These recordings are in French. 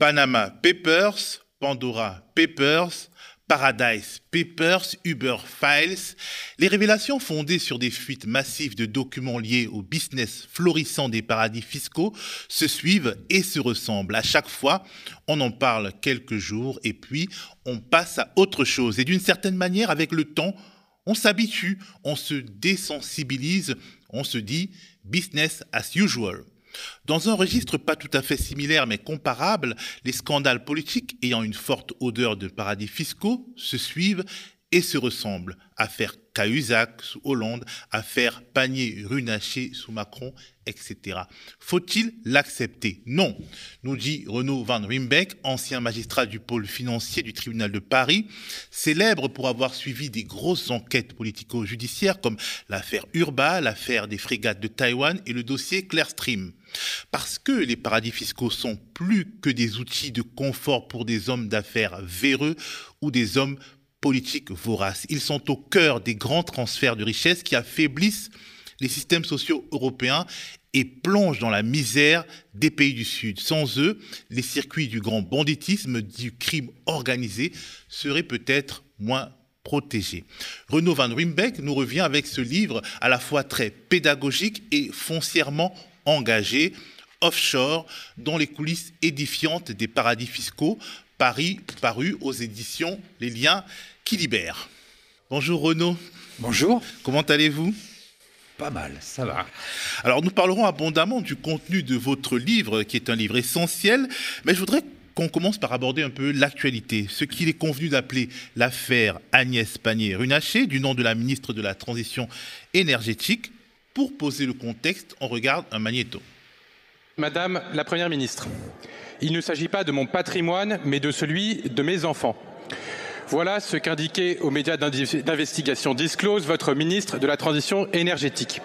Panama Papers, Pandora Papers, Paradise Papers, Uber Files, les révélations fondées sur des fuites massives de documents liés au business florissant des paradis fiscaux se suivent et se ressemblent. À chaque fois, on en parle quelques jours et puis on passe à autre chose. Et d'une certaine manière, avec le temps, on s'habitue, on se désensibilise, on se dit business as usual. Dans un registre pas tout à fait similaire mais comparable, les scandales politiques ayant une forte odeur de paradis fiscaux se suivent et se ressemblent. Affaire Cahuzac sous Hollande, affaire Panier-Runacher sous Macron, etc. Faut-il l'accepter? Non, nous dit Renaud Van Rimbeck, ancien magistrat du pôle financier du tribunal de Paris, célèbre pour avoir suivi des grosses enquêtes politico-judiciaires comme l'affaire Urba, l'affaire des frégates de Taïwan et le dossier Clearstream. Parce que les paradis fiscaux sont plus que des outils de confort pour des hommes d'affaires véreux ou des hommes politiques voraces. Ils sont au cœur des grands transferts de richesses qui affaiblissent les systèmes sociaux européens et plongent dans la misère des pays du Sud. Sans eux, les circuits du grand banditisme, du crime organisé seraient peut-être moins protégés. Renaud Van Rimbeck nous revient avec ce livre à la fois très pédagogique et foncièrement engagé, offshore, dans les coulisses édifiantes des paradis fiscaux, Paris paru aux éditions Les Liens qui libèrent. Bonjour Renaud. Bonjour. Comment allez-vous? Pas mal, ça va. Alors nous parlerons abondamment du contenu de votre livre, qui est un livre essentiel, mais je voudrais qu'on commence par aborder un peu l'actualité, ce qu'il est convenu d'appeler l'affaire Agnès Pannier-Runacher, du nom de la ministre de la Transition énergétique. Pour poser le contexte, on regarde un magnéto. Madame la Première ministre, il ne s'agit pas de mon patrimoine, mais de celui de mes enfants. Voilà ce qu'indiquait aux médias d'investigation Disclose votre ministre de la Transition énergétique.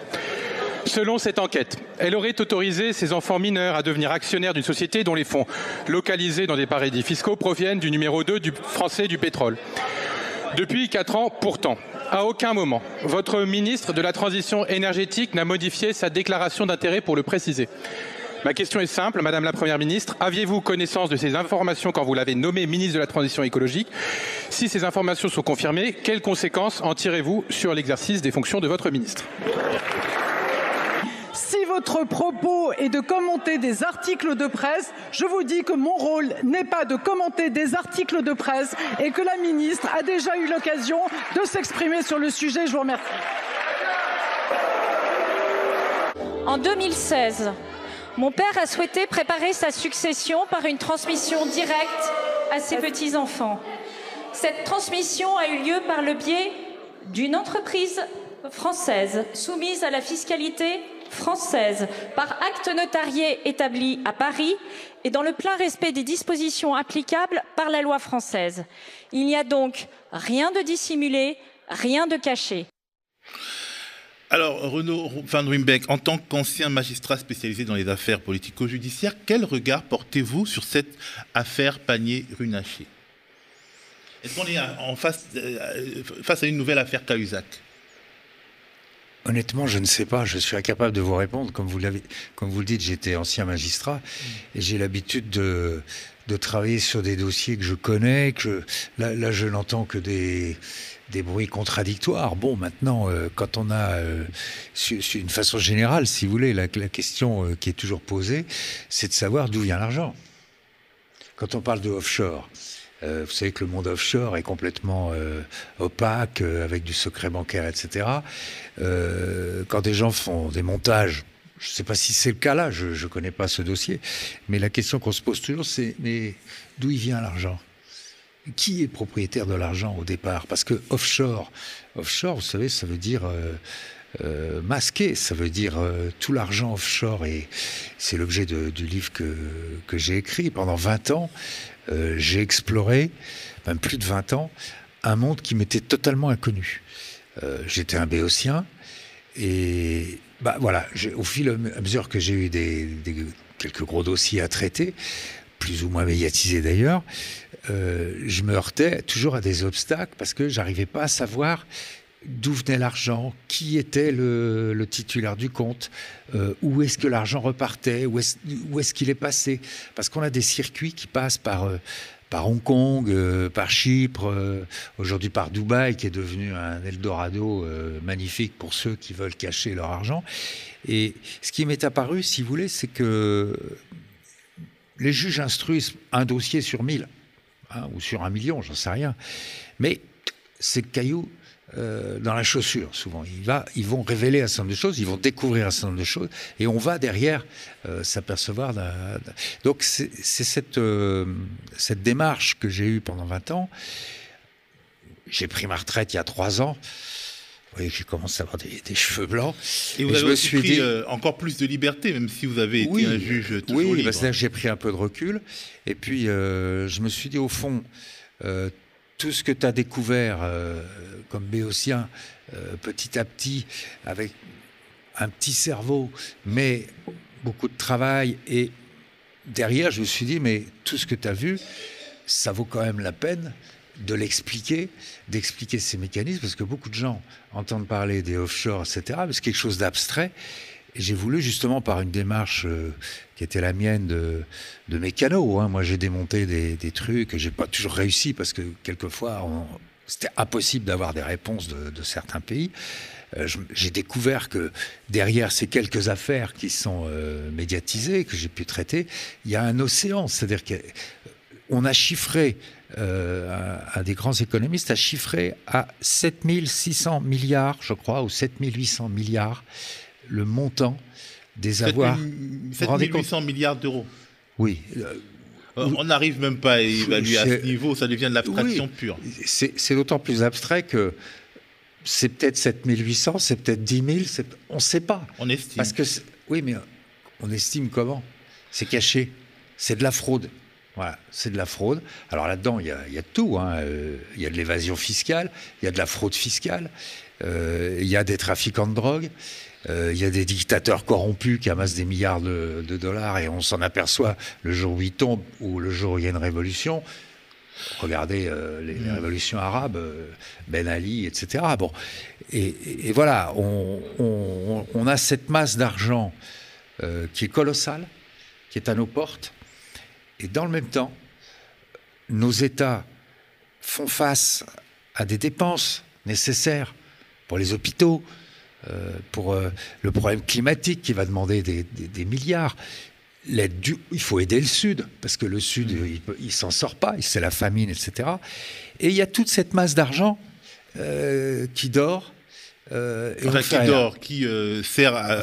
Selon cette enquête, elle aurait autorisé ses enfants mineurs à devenir actionnaires d'une société dont les fonds localisés dans des paradis fiscaux proviennent du numéro 2 du français du pétrole. Depuis quatre ans, pourtant, à aucun moment, votre ministre de la Transition énergétique n'a modifié sa déclaration d'intérêt pour le préciser. Ma question est simple, Madame la Première ministre. Aviez-vous connaissance de ces informations quand vous l'avez nommé ministre de la Transition écologique? Si ces informations sont confirmées, quelles conséquences en tirez-vous sur l'exercice des fonctions de votre ministre? Votre propos est de commenter des articles de presse, je vous dis que mon rôle n'est pas de commenter des articles de presse et que la ministre a déjà eu l'occasion de s'exprimer sur le sujet. Je vous remercie. En 2016, mon père a souhaité préparer sa succession par une transmission directe à ses petits-enfants. Cette transmission a eu lieu par le biais d'une entreprise française soumise à la fiscalité française par acte notarié établi à Paris et dans le plein respect des dispositions applicables par la loi française. Il n'y a donc rien de dissimulé, rien de caché. Alors, Renaud Van Rimbeck, en tant qu'ancien magistrat spécialisé dans les affaires politico-judiciaires, quel regard portez-vous sur cette affaire Panier-Runacher? Est-ce qu'on est face, euh, face à une nouvelle affaire Cahuzac? Honnêtement, je ne sais pas. Je suis incapable de vous répondre. Comme vous, l'avez, comme vous le dites, j'étais ancien magistrat et j'ai l'habitude de, travailler sur des dossiers que je connais. Que là, là, je n'entends que des des bruits contradictoires. Bon, maintenant, euh, quand on a, euh, une façon générale, si vous voulez, la, question euh, qui est toujours posée, c'est de savoir d'où vient l'argent. Quand on parle de offshore, vous savez que le monde offshore est complètement opaque, avec du secret bancaire, etc. quand des gens font des montages, je ne sais pas si c'est le cas là, je ne connais pas ce dossier, mais la question qu'on se pose toujours, c'est mais d'où il vient l'argent? Qui est propriétaire de l'argent au départ? Parce que offshore, offshore, vous savez, ça veut dire euh, euh, masqué, ça veut dire euh, tout l'argent offshore. Et c'est l'objet du livre que, que j'ai écrit. Pendant 20 ans, j'ai exploré, même plus de 20 ans, un monde qui m'était totalement inconnu. J'étais un béotien. Et bah, voilà, au fil à mesure que j'ai eu des, quelques gros dossiers à traiter, plus ou moins médiatisés d'ailleurs, euh, je me heurtais toujours à des obstacles parce que j'arrivais pas à savoir d'où venait l'argent, qui était le, titulaire du compte, euh, où est-ce que l'argent repartait, où est-ce qu'il est, passé? Parce qu'on a des circuits qui passent par, euh, par Hong Kong, euh, par Chypre, aujourd'hui par Dubaï, qui est devenu un Eldorado magnifique pour ceux qui veulent cacher leur argent. Et ce qui m'est apparu, si vous voulez, c'est que les juges instruisent un dossier sur mille, hein, ou sur un million, j'en sais rien. Mais ces cailloux euh, dans la chaussure, souvent. Il va, ils vont révéler un certain nombre de choses, ils vont découvrir un certain nombre de choses, et on va derrière euh, s'apercevoir. Donc c'est cette, euh, cette démarche que j'ai eue pendant 20 ans. J'ai pris ma retraite il y a 3 ans. Vous voyez que j'ai commencé à avoir des, cheveux blancs. Et vous avez je me suis pris dit, encore plus de liberté, même si vous avez été un juge toujours oui, libre. Oui, j'ai pris un peu de recul. Et puis, je me suis dit, au fond, tout ce que tu as découvert euh, comme béotien, euh, petit à petit, avec un petit cerveau, mais beaucoup de travail. Et derrière, je me suis dit, mais tout ce que tu as vu, ça vaut quand même la peine de l'expliquer, d'expliquer ces mécanismes, parce que beaucoup de gens entendent parler des offshore, etc., mais c'est quelque chose d'abstrait. J'ai voulu justement par une démarche euh, qui était la mienne de, de mécano. Hein. Moi, j'ai démonté des, des trucs. J'ai pas toujours réussi parce que quelquefois, c'était impossible d'avoir des réponses de, certains pays. Euh, j'ai découvert que derrière ces quelques affaires qui sont euh, médiatisées, que j'ai pu traiter, il y a un océan. C'est-à-dire qu'on a chiffré, euh, un, des grands économistes a chiffré à 7600 milliards, je crois, ou 7800 milliards, le montant des avoirs. 7800 milliards d'euros. Oui. Euh, on n'arrive même pas à évaluer à ce niveau, ça devient de l'abstraction pure. C'est d'autant plus abstrait que c'est peut-être 7800, c'est peut-être 10 000, on ne sait pas. On estime. Parce que oui, mais on estime comment? C'est caché. C'est de la fraude. Voilà, c'est de la fraude. Alors là-dedans, il y, a, tout. Hein. Euh, il y a de l'évasion fiscale, il y a de la fraude fiscale, euh, il y a des trafiquants de drogue, il y a des dictateurs corrompus qui amassent des milliards de, dollars et on s'en aperçoit le jour où ils tombent ou le jour où il y a une révolution. Regardez euh, les, mm. révolutions arabes, euh, Ben Ali, etc. Bon, et, voilà, on, a cette masse d'argent qui est colossale, qui est à nos portes, et dans le même temps, nos États font face à des dépenses nécessaires pour les hôpitaux, euh, pour euh, le problème climatique qui va demander des, milliards. Du, il faut aider le Sud, parce que le Sud, mm. il ne s'en sort pas, c'est la famine, etc. Et il y a toute cette masse d'argent euh, qui dort euh, qui dort, qui euh, sert à,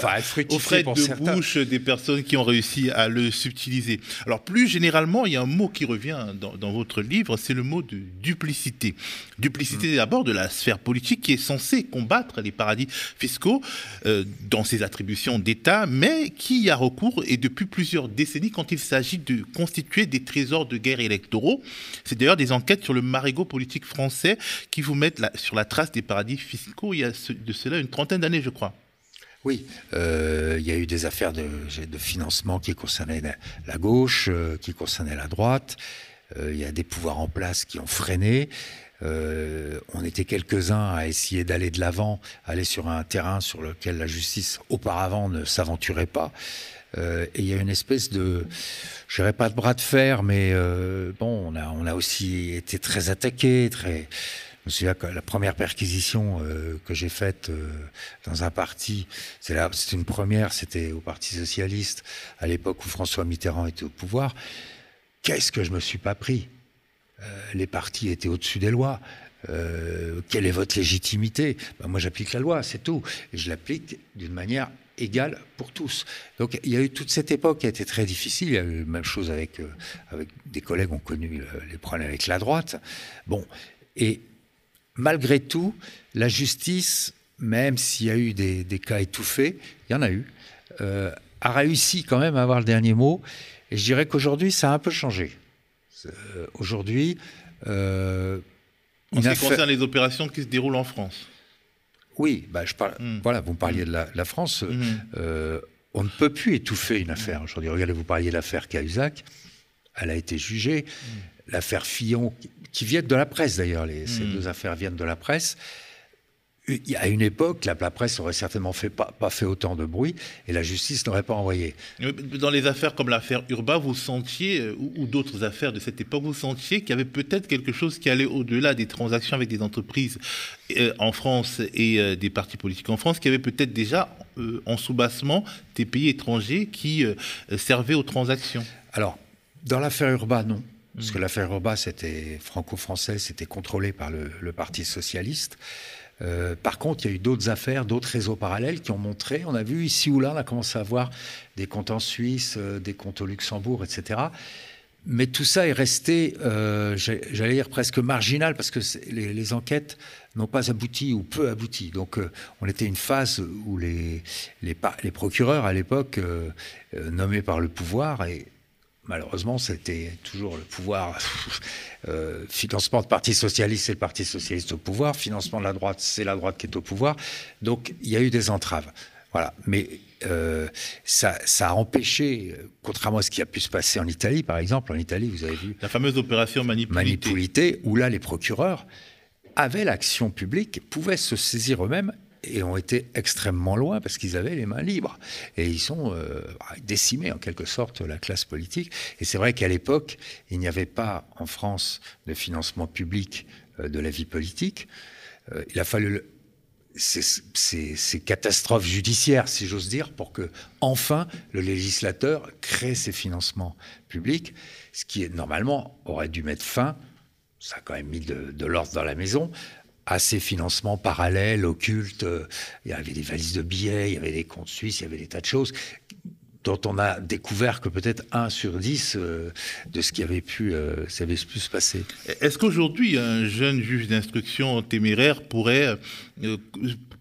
aux frais de bouche des personnes qui ont réussi à le subtiliser. Alors plus généralement, il y a un mot qui revient dans, votre livre, c'est le mot de duplicité. Duplicité mm. d'abord de la sphère politique qui est censée combattre les paradis fiscaux euh, dans ses attributions d'État, mais qui y a recours et depuis plusieurs décennies quand il s'agit de constituer des trésors de guerre électoraux. C'est d'ailleurs des enquêtes sur le marigot politique français qui vous mettent sur la trace des paradis fiscaux. Il y a ce de cela une trentaine d'années, je crois. Oui, euh, il y a eu des affaires de, financement qui concernaient la, gauche, euh, qui concernaient la droite. Euh, il y a des pouvoirs en place qui ont freiné. on était quelques-uns à essayer d'aller de l'avant, aller sur un terrain sur lequel la justice auparavant ne s'aventurait pas. et il y a une espèce de, je dirais pas de bras de fer, mais bon, on a, on a aussi été très attaqué, très je me souviens que la première perquisition euh, que j'ai faite euh, dans un parti, c'est une première, c'était au Parti socialiste, à l'époque où François Mitterrand était au pouvoir. Qu'est-ce que je me suis pas pris? Euh, Les partis étaient au-dessus des lois. quelle est votre légitimité? Ben, Moi, j'applique la loi, c'est tout. Je l'applique d'une manière égale pour tous. Donc il y a eu toute cette époque qui a été très difficile. Il y a eu la même chose avec, avec des collègues qui ont connu les problèmes avec la droite. Bon, et malgré tout, la justice, même s'il y a eu des, cas étouffés, il y en a eu, euh, a réussi quand même à avoir le dernier mot. Et je dirais qu'aujourd'hui, ça a un peu changé. Euh, aujourd'hui. Euh, en ce qui concerne les opérations qui se déroulent en France. Oui, bah, je parle, hmm. voilà, vous parliez de la, France. Hmm. on ne peut plus étouffer une affaire aujourd'hui. Regardez, vous parliez de l'affaire Cahuzac. Elle a été jugée. Hmm. L'affaire Fillon, qui viennent de la presse d'ailleurs, ces hmm. deux affaires viennent de la presse. à une époque, la, presse aurait certainement fait pas, pas, fait autant de bruit et la justice n'aurait pas envoyé. Dans les affaires comme l'affaire Urba, vous sentiez, euh, ou, d'autres affaires de cette époque, vous sentiez qu'il y avait peut-être quelque chose qui allait au-delà des transactions avec des entreprises euh, en France et euh, des partis politiques en France, qui avait peut-être déjà en sous-bassement des pays étrangers qui servaient aux transactions? Alors, dans l'affaire Urba, non. Parce que hmm. l'affaire Urba, c'était franco-français, c'était contrôlé par le, le Parti socialiste. Euh, par contre, il y a eu d'autres affaires, d'autres réseaux parallèles qui ont montré, on a vu ici ou là, on a commencé à voir des comptes en Suisse, euh, des comptes au Luxembourg, etc. Mais tout ça est resté, euh, j'allais dire presque marginal, parce que les, enquêtes n'ont pas abouti ou peu abouti. Donc on était une phase où les, les, les procureurs à l'époque, nommés par le pouvoir, et malheureusement, c'était toujours le pouvoir. Euh, financement de Parti socialiste, c'est le Parti socialiste au pouvoir. Financement de la droite, c'est la droite qui est au pouvoir. Donc, il y a eu des entraves. Voilà. Mais euh, ça, ça, a empêché, contrairement à ce qui a pu se passer en Italie, par exemple, en Italie, vous avez vu. La fameuse opération manipulité. Manipulité, où là, les procureurs avaient l'action publique, pouvaient se saisir eux-mêmes et ont été extrêmement loin parce qu'ils avaient les mains libres. Et ils sont euh, décimés en quelque sorte la classe politique. Et c'est vrai qu'à l'époque, il n'y avait pas en France de financement public euh, de la vie politique. Euh, il a fallu ces, catastrophes judiciaires, si j'ose dire, pour que enfin le législateur crée ces financements publics, ce qui normalement aurait dû mettre fin ça a quand même mis de l'ordre dans la maison, à ces financements parallèles, occultes. Il y avait des valises de billets, il y avait des comptes suisses, il y avait des tas de choses dont on a découvert que peut-être 1 sur 10 euh, de ce qui avait pu, euh, se passer. Est-ce qu'aujourd'hui, un jeune juge d'instruction téméraire pourrait euh,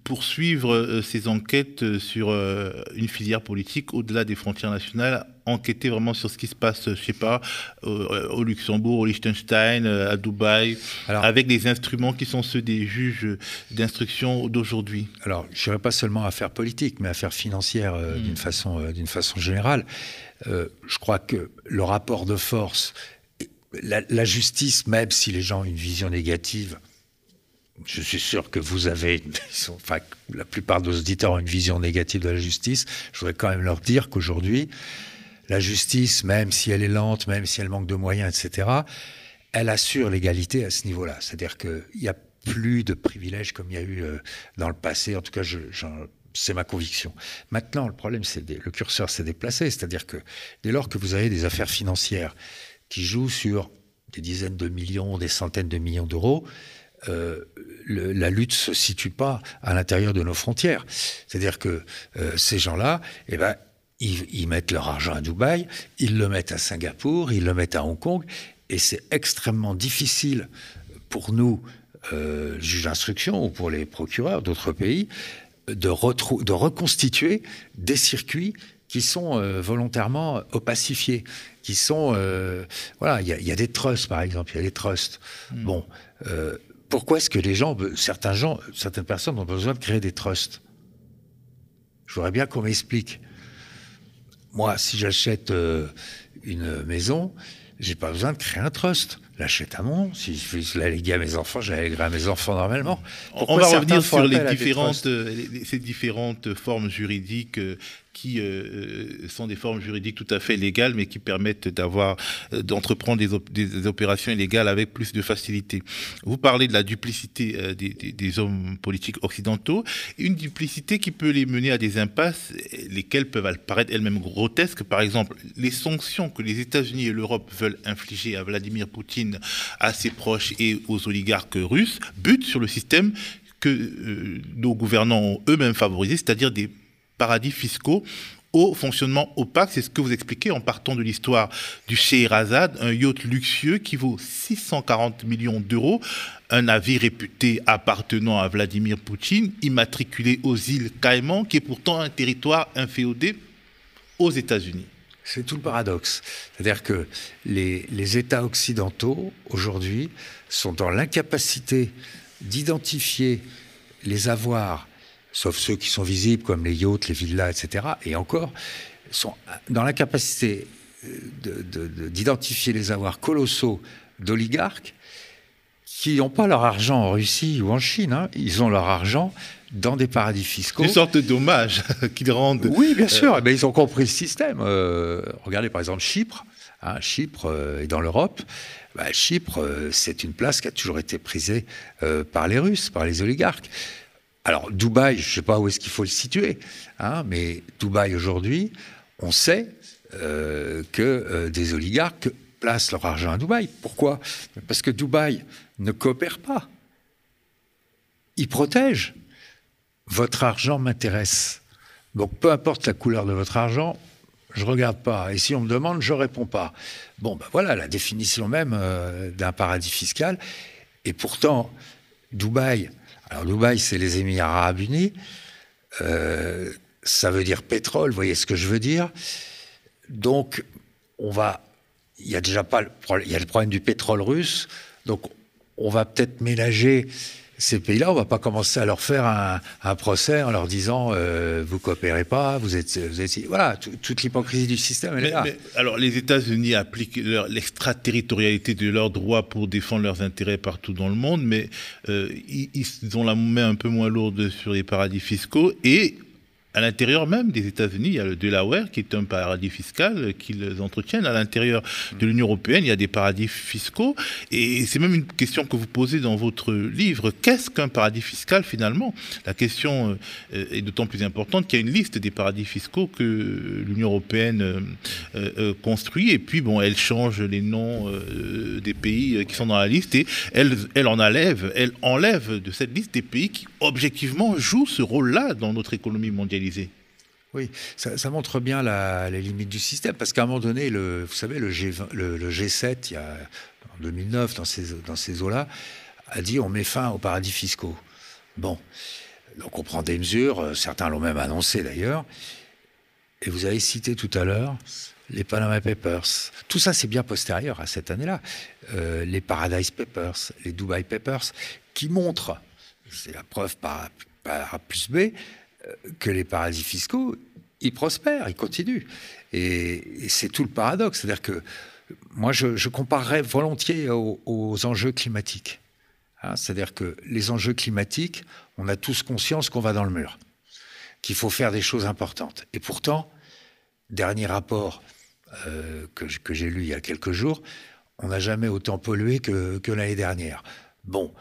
poursuivre ces enquêtes sur une filière politique au-delà des frontières nationales enquêter vraiment sur ce qui se passe, je sais pas, au, Luxembourg, au Liechtenstein, à Dubaï, avec des instruments qui sont ceux des juges d'instruction d'aujourd'hui Alors, je dirais pas seulement affaires politiques, mais affaires financières euh, d'une hmm. façon, euh, d'une façon générale. Euh, je crois que le rapport de force, la, la, justice, même si les gens ont une vision négative, je suis sûr que vous avez, enfin, la plupart des auditeurs ont une vision négative de la justice. Je voudrais quand même leur dire qu'aujourd'hui, la justice, même si elle est lente, même si elle manque de moyens, etc., elle assure l'égalité à ce niveau-là. C'est-à-dire qu'il n'y a plus de privilèges comme il y a eu euh, dans le passé. En tout cas, c'est ma conviction. Maintenant, le problème, c'est le curseur s'est déplacé. C'est-à-dire que dès lors que vous avez des affaires financières qui jouent sur des dizaines de millions, des centaines de millions d'euros, euh, la lutte se situe pas à l'intérieur de nos frontières. C'est-à-dire que euh, ces gens-là, eh ben, ils, mettent leur argent à Dubaï, ils le mettent à Singapour, ils le mettent à Hong Kong, et c'est extrêmement difficile pour nous, euh, juges d'instruction, ou pour les procureurs d'autres pays, de, de, reconstituer des circuits qui sont euh, volontairement opacifiés, qui sont... Euh, voilà, il y, a des trusts, par exemple, il y a des trusts. Hmm. Bon, euh, pourquoi est-ce que les gens, certains gens, certaines personnes ont besoin de créer des trusts? Je voudrais bien qu'on m'explique. Moi, si j'achète euh, une maison, j'ai pas besoin de créer un trust. L'achète à mon Si je la léguer à mes enfants, je la à mes enfants normalement. On va revenir sur les différentes, ces différentes formes juridiques euh, qui euh, euh, sont des formes juridiques tout à fait légales, mais qui permettent d'avoir, euh, d'entreprendre des, opérations illégales avec plus de facilité. Vous parlez de la duplicité des, hommes politiques occidentaux, une duplicité qui peut les mener à des impasses, lesquelles peuvent paraître elles-mêmes grotesques. Par exemple, les sanctions que les États-Unis et l'Europe veulent infliger à Vladimir Poutine, à ses proches et aux oligarques russes, butent sur le système que nos gouvernants ont eux-mêmes favorisé, c'est-à-dire des paradis fiscaux au fonctionnement opaque. C'est ce que vous expliquez en partant de l'histoire du Scheherazade, un yacht luxueux qui vaut 640 millions d'euros, un navire réputé appartenant à Vladimir Poutine, immatriculé aux îles Caïmans, qui est pourtant un territoire inféodé aux États-Unis. C'est tout le paradoxe. C'est-à-dire que les, les États occidentaux, aujourd'hui, sont dans l'incapacité d'identifier les avoirs sauf ceux qui sont visibles comme les yachts, les villas, etc. Et encore, sont dans l'incapacité euh, d'identifier les avoirs colossaux d'oligarques qui n'ont pas leur argent en Russie ou en Chine. Hein. Ils ont leur argent dans des paradis fiscaux. Une sorte d'hommage qu'ils rendent. Oui, bien sûr. Eh ben, ils ont compris le système. Euh, regardez par exemple Chypre. Hein. Chypre euh, est dans l'Europe. Bah, Chypre, euh, c'est une place qui a toujours été prisée par les Russes, par les oligarques. Alors Dubaï, je ne sais pas où est-ce qu'il faut le situer, hein, mais Dubaï aujourd'hui, on sait que des oligarques placent leur argent à Dubaï. Pourquoi? Parce que Dubaï ne coopère pas. Il protège votre argent m'intéresse. Donc peu importe la couleur de votre argent, je regarde pas. Et si on me demande, je réponds pas. Bon, ben voilà la définition même euh, d'un paradis fiscal. Et pourtant, Dubaï, alors Dubaï, c'est les Émirats Arabes Unis. Euh, ça veut dire pétrole, vous voyez ce que je veux dire Donc, on va. Il y a déjà pas il y a le problème du pétrole russe. Donc, on va peut-être ménager ces pays-là, on ne va pas commencer à leur faire un, procès en leur disant euh, vous coopérez pas, vous êtes, vous êtes voilà, toute l'hypocrisie du système elle est là. alors les États-Unis appliquent l'extraterritorialité de leurs droits pour défendre leurs intérêts partout dans le monde, mais euh, ils, ils, ont la main un peu moins lourde sur les paradis fiscaux et à l'intérieur même des États-Unis, il y a le Delaware qui est un paradis fiscal qu'ils entretiennent. À l'intérieur de l'Union européenne, il y a des paradis fiscaux. Et c'est même une question que vous posez dans votre livre. Qu'est-ce qu'un paradis fiscal finalement? La question euh, est d'autant plus importante qu'il y a une liste des paradis fiscaux que l'Union européenne euh, euh, construit. Et puis, bon, elle change les noms des pays qui sont dans la liste et elle, elle en enlève, elle enlève de cette liste des pays qui objectivement jouent ce rôle-là dans notre économie mondiale. Oui, ça, montre bien les limites du système, parce qu'à un moment donné, vous savez, le, G7, il y a, en 2009, dans ces, dans ces eaux-là, a dit on met fin aux paradis fiscaux. Bon, donc on prend des mesures, euh, certains l'ont même annoncé d'ailleurs, et vous avez cité tout à l'heure les Panama Papers. Tout ça, c'est bien postérieur à cette année-là. Euh, les Paradise Papers, les Dubai Papers, qui montrent, c'est la preuve par, par A plus B, que les paradis fiscaux, ils prospèrent, ils continuent. Et, c'est tout le paradoxe. C'est-à-dire que moi, je, comparerais volontiers aux, enjeux climatiques. Hein, c'est-à-dire que les enjeux climatiques, on a tous conscience qu'on va dans le mur, qu'il faut faire des choses importantes. Et pourtant, dernier rapport euh, que, j'ai lu il y a quelques jours, on n'a jamais autant pollué que, l'année dernière. Bon,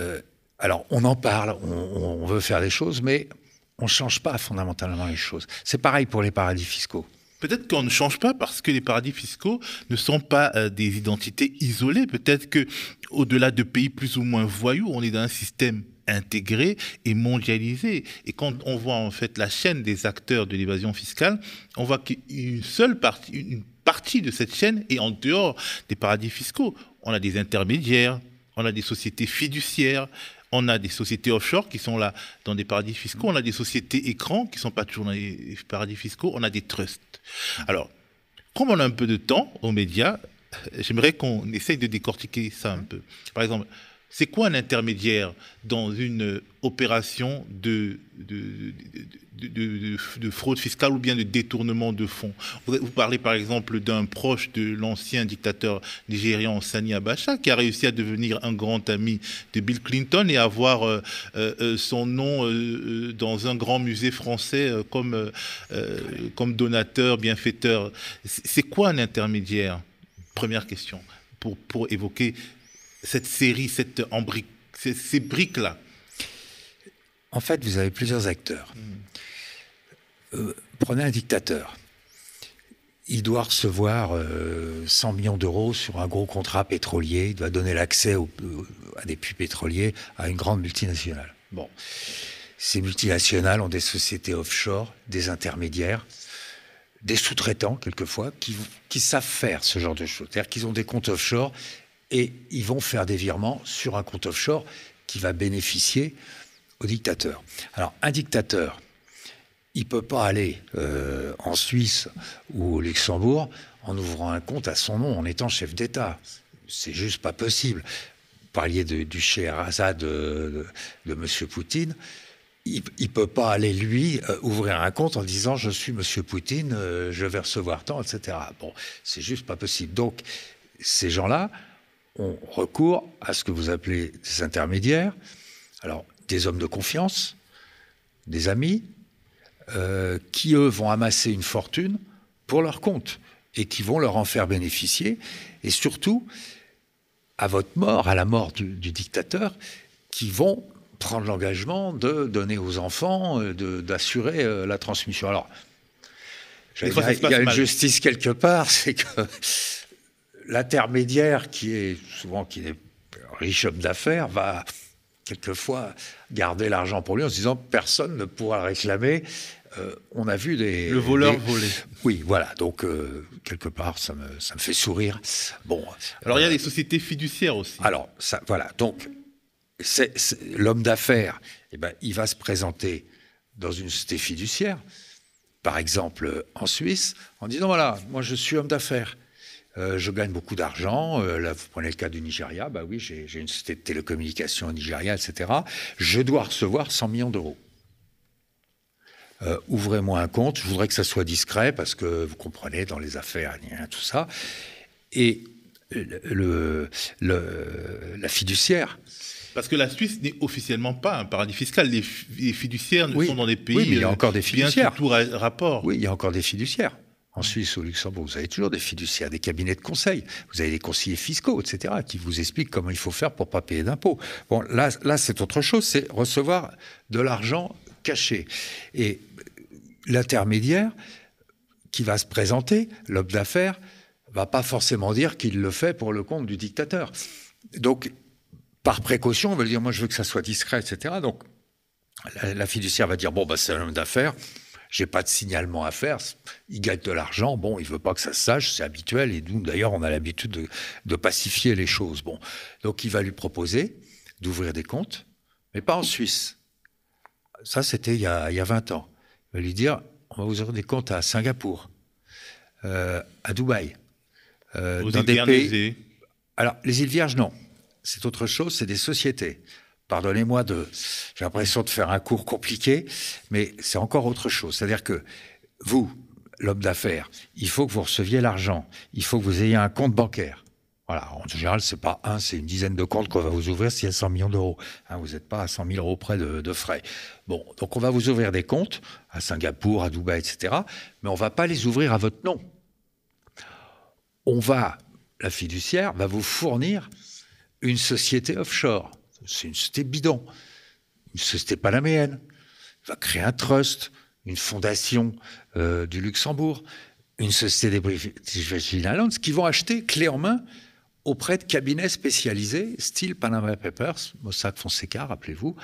euh, alors on en parle, on, on, veut faire des choses, mais on ne change pas fondamentalement les choses. C'est pareil pour les paradis fiscaux. Peut-être qu'on ne change pas parce que les paradis fiscaux ne sont pas euh, des identités isolées. Peut-être que, au-delà de pays plus ou moins voyous, on est dans un système intégré et mondialisé. Et quand on voit en fait la chaîne des acteurs de l'évasion fiscale, on voit qu'une seule partie, partie de cette chaîne est en dehors des paradis fiscaux. On a des intermédiaires, on a des sociétés fiduciaires, on a des sociétés offshore qui sont là dans des paradis fiscaux, on a des sociétés écrans qui ne sont pas toujours dans les paradis fiscaux, on a des trusts. Alors, comme on a un peu de temps aux médias, j'aimerais qu'on essaye de décortiquer ça un peu. Par exemple, c'est quoi un intermédiaire dans une opération de, de, fraude fiscale ou bien de détournement de fonds? Vous parlez par exemple d'un proche de l'ancien dictateur nigérian Sani Abacha qui a réussi à devenir un grand ami de Bill Clinton et avoir euh, euh, son nom euh, dans un grand musée français comme, donateur, bienfaiteur. C'est quoi un intermédiaire? Première question pour évoquer cette série, cette ces, ces briques-là En fait, vous avez plusieurs acteurs. Hmm. Euh, prenez un dictateur. Il doit recevoir 100 euh, millions d'euros sur un gros contrat pétrolier. Il doit donner l'accès à des puits pétroliers à une grande multinationale. Bon. Ces multinationales ont des sociétés offshore, des intermédiaires, des sous-traitants, quelquefois, qui, qui savent faire ce genre de choses. C'est-à-dire qu'ils ont des comptes offshore et ils vont faire des virements sur un compte offshore qui va bénéficier au dictateur. Alors, un dictateur, il ne peut pas aller euh, en Suisse ou au Luxembourg en ouvrant un compte à son nom, en étant chef d'État. C'est juste pas possible. Vous parliez de, du Scheherazade de, de, M. Poutine. Il ne peut pas aller, lui, euh, ouvrir un compte en disant Je suis M. Poutine, euh, je vais recevoir tant, etc. Bon, c'est juste pas possible. Donc, ces gens-là, ont recours à ce que vous appelez des intermédiaires, alors des hommes de confiance, des amis, euh, qui eux vont amasser une fortune pour leur compte et qui vont leur en faire bénéficier, et surtout, à votre mort, à la mort du, dictateur, qui vont prendre l'engagement de donner aux enfants, euh, d'assurer euh, la transmission. Alors, il y a une justice quelque part, c'est que l'intermédiaire, qui est souvent qui est riche homme d'affaires, va quelquefois garder l'argent pour lui en se disant personne ne pourra le réclamer. Euh, on a vu des. Le voleur volé. Oui, voilà. Donc, euh, quelque part, ça me, ça me fait sourire. Bon. Alors, il y a des sociétés fiduciaires aussi. Alors, ça, voilà. Donc, l'homme d'affaires, eh ben, il va se présenter dans une société fiduciaire, par exemple en Suisse, en disant voilà, moi je suis homme d'affaires. Euh, je gagne beaucoup d'argent. Euh, là, vous prenez le cas du Nigeria. Bah oui, j'ai une société de télécommunications au Nigeria, etc. Je dois recevoir 100 millions d'euros. Euh, ouvrez-moi un compte. Je voudrais que ça soit discret parce que vous comprenez, dans les affaires, tout ça. Et le, la fiduciaire. Parce que la Suisse n'est officiellement pas un paradis fiscal. Les, fiduciaires ne sont dans des pays. Oui, mais il y a encore des fiduciaires. Bien tout rapport. Oui, il y a encore des fiduciaires. En Suisse, au Luxembourg, vous avez toujours des fiduciaires, des cabinets de conseil. Vous avez des conseillers fiscaux, etc., qui vous expliquent comment il faut faire pour pas payer d'impôts. Bon, là, là c'est autre chose, c'est recevoir de l'argent caché. Et l'intermédiaire qui va se présenter, l'homme d'affaires, va pas forcément dire qu'il le fait pour le compte du dictateur. Donc, par précaution, on va dire, moi, je veux que ça soit discret, etc. Donc, la, la fiduciaire va dire, bon, bah, c'est un homme d'affaires j'ai pas de signalement à faire. Il gagne de l'argent. Bon, il veut pas que ça se sache, c'est habituel. Et nous, d'ailleurs, on a l'habitude de, pacifier les choses. Bon, donc il va lui proposer d'ouvrir des comptes, mais pas en Suisse. Ça, c'était il, y a, 20 ans. Il va lui dire, on va vous ouvrir des comptes à Singapour, euh, à Dubaï, euh, dans des pays. Alors, les îles Vierges, non. C'est autre chose, c'est des sociétés. Pardonnez-moi j'ai l'impression de faire un cours compliqué, mais c'est encore autre chose. C'est-à-dire que vous, l'homme d'affaires, il faut que vous receviez l'argent, il faut que vous ayez un compte bancaire. Voilà, en général, c'est pas un, c'est une dizaine de comptes qu'on va vous ouvrir s'il y a 100 millions d'euros. Hein, vous n'êtes pas à 100 000 euros près de, frais. Bon, donc on va vous ouvrir des comptes à Singapour, à Dubaï, etc. Mais on va pas les ouvrir à votre nom. On va, la fiduciaire va vous fournir une société offshore c'est une société bidon, une société panaméenne. Il va créer un trust, une fondation euh, du Luxembourg, une société des British Islands qui vont acheter clé en main auprès de cabinets spécialisés, style Panama Papers, Mossack Fonseca, rappelez-vous,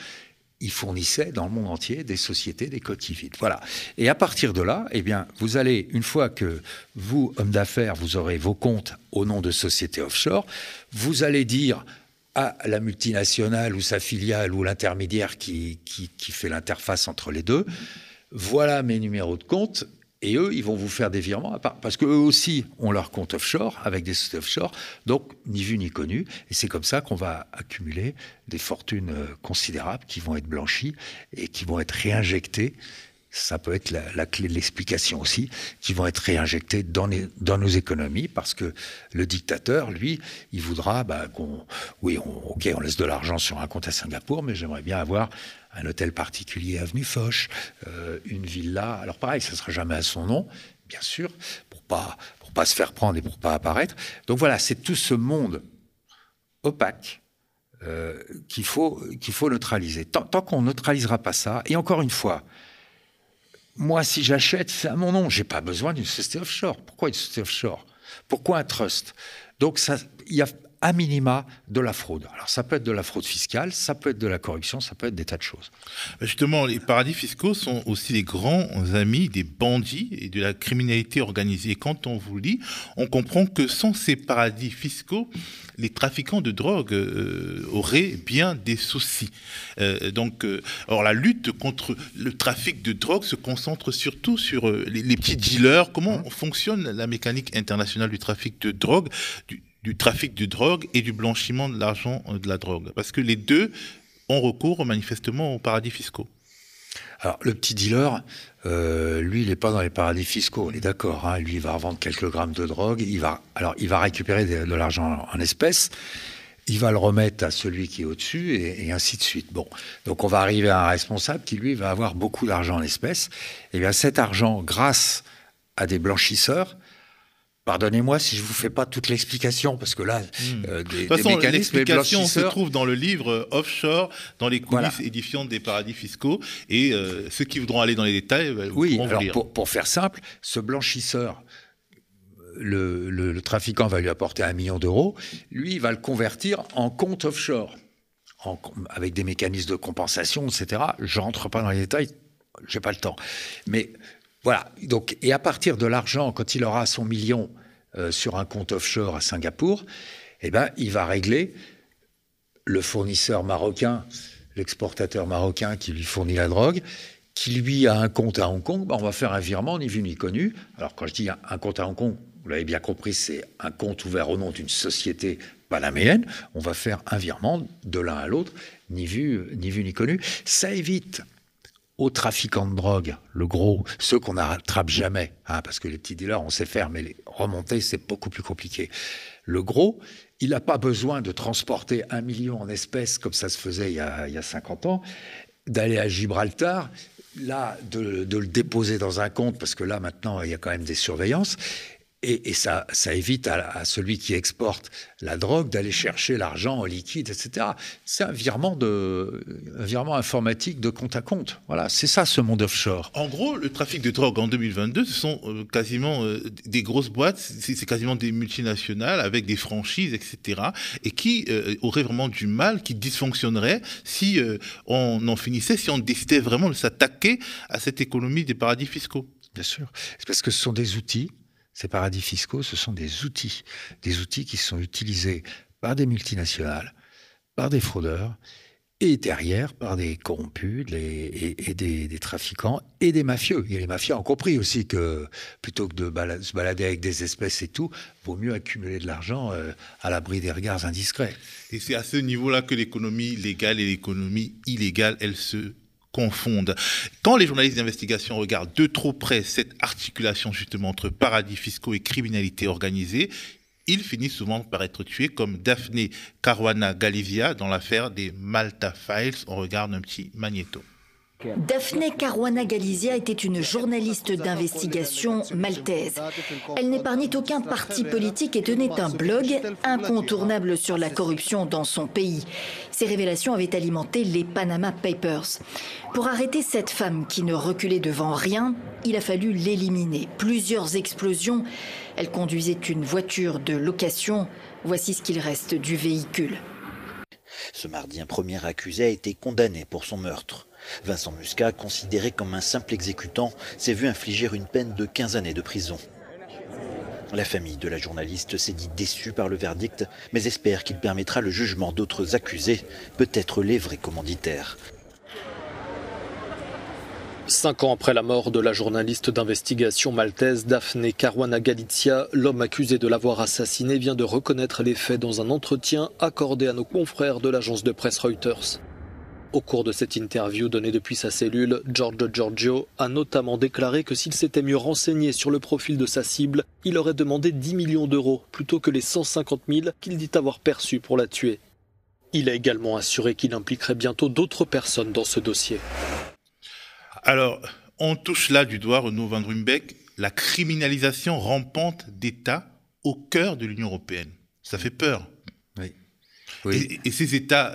ils fournissaient dans le monde entier des sociétés, des coquilles vides. Voilà. Et à partir de là, eh bien, vous allez, une fois que vous, homme d'affaires, vous aurez vos comptes au nom de sociétés offshore, vous allez dire à la multinationale ou sa filiale ou l'intermédiaire qui, qui, fait l'interface entre les deux, voilà mes numéros de compte, et eux, ils vont vous faire des virements, parce qu'eux aussi ont leur compte offshore, avec des sociétés offshore, donc ni vu ni connu, et c'est comme ça qu'on va accumuler des fortunes euh, considérables qui vont être blanchies et qui vont être réinjectées ça peut être la, clé de l'explication aussi, qui vont être réinjectés dans, nos économies, parce que le dictateur, lui, il voudra bah, qu'on, oui, on, ok, on laisse de l'argent sur un compte à Singapour, mais j'aimerais bien avoir un hôtel particulier avenue Foch, euh, une villa. Alors pareil, ça sera jamais à son nom, bien sûr, pour pas pas se faire prendre et pour pas apparaître. Donc voilà, c'est tout ce monde opaque euh, qu'il faut qu'il faut neutraliser. Tant, tant qu'on neutralisera pas ça, et encore une fois moi, si j'achète, c'est à mon nom. J'ai pas besoin d'une société offshore. Pourquoi une société offshore? Pourquoi un trust? Donc, il y a à minima de la fraude. Alors ça peut être de la fraude fiscale, ça peut être de la corruption, ça peut être des tas de choses. Justement, les paradis fiscaux sont aussi les grands amis des bandits et de la criminalité organisée. quand on vous lit, on comprend que sans ces paradis fiscaux, les trafiquants de drogue euh, auraient bien des soucis. Euh, donc, euh, alors la lutte contre le trafic de drogue se concentre surtout sur les, les, petits dealers. Comment mmh. fonctionne la mécanique internationale du trafic de drogue du, du trafic de drogue et du blanchiment de l'argent de la drogue. Parce que les deux ont recours manifestement aux paradis fiscaux. Alors, le petit dealer, euh, lui, il n'est pas dans les paradis fiscaux, on est d'accord. Hein. Lui, il va revendre quelques grammes de drogue. Il va, alors, il va récupérer de, l'argent en espèces. Il va le remettre à celui qui est au-dessus et, ainsi de suite. Bon, donc on va arriver à un responsable qui, lui, va avoir beaucoup d'argent en espèces. Et bien, cet argent, grâce à des blanchisseurs, Pardonnez-moi si je vous fais pas toute l'explication parce que là, hmm. euh, des, de toute façon, l'explication se trouve dans le livre euh, Offshore, dans les coulisses édifiantes des paradis fiscaux, et euh, ceux qui voudront aller dans les détails, oui. Alors pour, pour, faire simple, ce blanchisseur, le, le, trafiquant va lui apporter un million d'euros, lui, il va le convertir en compte offshore, en, avec des mécanismes de compensation, etc. Je rentre pas dans les détails, j'ai pas le temps, mais voilà. Donc, et à partir de l'argent, quand il aura son million euh, sur un compte offshore à Singapour, eh ben, il va régler le fournisseur marocain, l'exportateur marocain qui lui fournit la drogue, qui lui a un compte à Hong Kong, on va faire un virement ni vu ni connu. Alors quand je dis un compte à Hong Kong, vous l'avez bien compris, c'est un compte ouvert au nom d'une société panaméenne. On va faire un virement de l'un à l'autre, ni vu, ni vu ni connu. Ça évite aux trafiquants de drogue, le gros, ceux qu'on n'attrape jamais, hein, parce que les petits dealers, on sait faire, mais les remonter, c'est beaucoup plus compliqué. Le gros, il n'a pas besoin de transporter un million en espèces comme ça se faisait il y a, il y a 50 ans, d'aller à Gibraltar, là, de, le déposer dans un compte, parce que là, maintenant, il y a quand même des surveillances, et, ça, ça, évite à, celui qui exporte la drogue d'aller chercher l'argent en liquide, etc. C'est un virement, de, un virement informatique de compte à compte. Voilà, c'est ça ce monde offshore. En gros, le trafic de drogue en 2022, ce sont euh, quasiment euh, des grosses boîtes, c'est quasiment des multinationales avec des franchises, etc. Et qui euh, auraient vraiment du mal, qui dysfonctionneraient si on en finissait, si on décidait vraiment de s'attaquer à cette économie des paradis fiscaux. Bien sûr. C'est parce que ce sont des outils ces paradis fiscaux, ce sont des outils, des outils qui sont utilisés par des multinationales, par des fraudeurs, et derrière par des corrompus et, des, trafiquants et des mafieux. Et les mafias ont compris aussi que plutôt que de se balader avec des espèces et tout, vaut mieux accumuler de l'argent euh, à l'abri des regards indiscrets. Et c'est à ce niveau-là que l'économie légale et l'économie illégale, elles se confondent. Quand les journalistes d'investigation regardent de trop près cette articulation justement entre paradis fiscaux et criminalité organisée, ils finissent souvent par être tués comme Daphné Caruana Galizia dans l'affaire des Malta Files. On regarde un petit magnéto. Daphné Caruana Galizia était une journaliste d'investigation maltaise. Elle n'épargnait aucun parti politique et tenait un blog incontournable sur la corruption dans son pays. Ces révélations avaient alimenté les Panama Papers. Pour arrêter cette femme qui ne reculait devant rien, il a fallu l'éliminer. Plusieurs explosions. Elle conduisait une voiture de location. Voici ce qu'il reste du véhicule. Ce mardi, un premier accusé a été condamné pour son meurtre. Vincent Muscat, considéré comme un simple exécutant, s'est vu infliger une peine de 15 années de prison. La famille de la journaliste s'est dit déçue par le verdict, mais espère qu'il permettra le jugement d'autres accusés, peut-être les vrais commanditaires. Cinq ans après la mort de la journaliste d'investigation maltaise Daphne Caruana Galizia, l'homme accusé de l'avoir assassinée vient de reconnaître les faits dans un entretien accordé à nos confrères de l'agence de presse Reuters. Au cours de cette interview donnée depuis sa cellule, Giorgio Giorgio a notamment déclaré que s'il s'était mieux renseigné sur le profil de sa cible, il aurait demandé 10 millions d'euros plutôt que les 150 000 qu'il dit avoir perçus pour la tuer. Il a également assuré qu'il impliquerait bientôt d'autres personnes dans ce dossier. Alors, on touche là du doigt, Renaud Van Rumbeck, la criminalisation rampante d'États au cœur de l'Union européenne. Ça fait peur. Oui. Et, ces États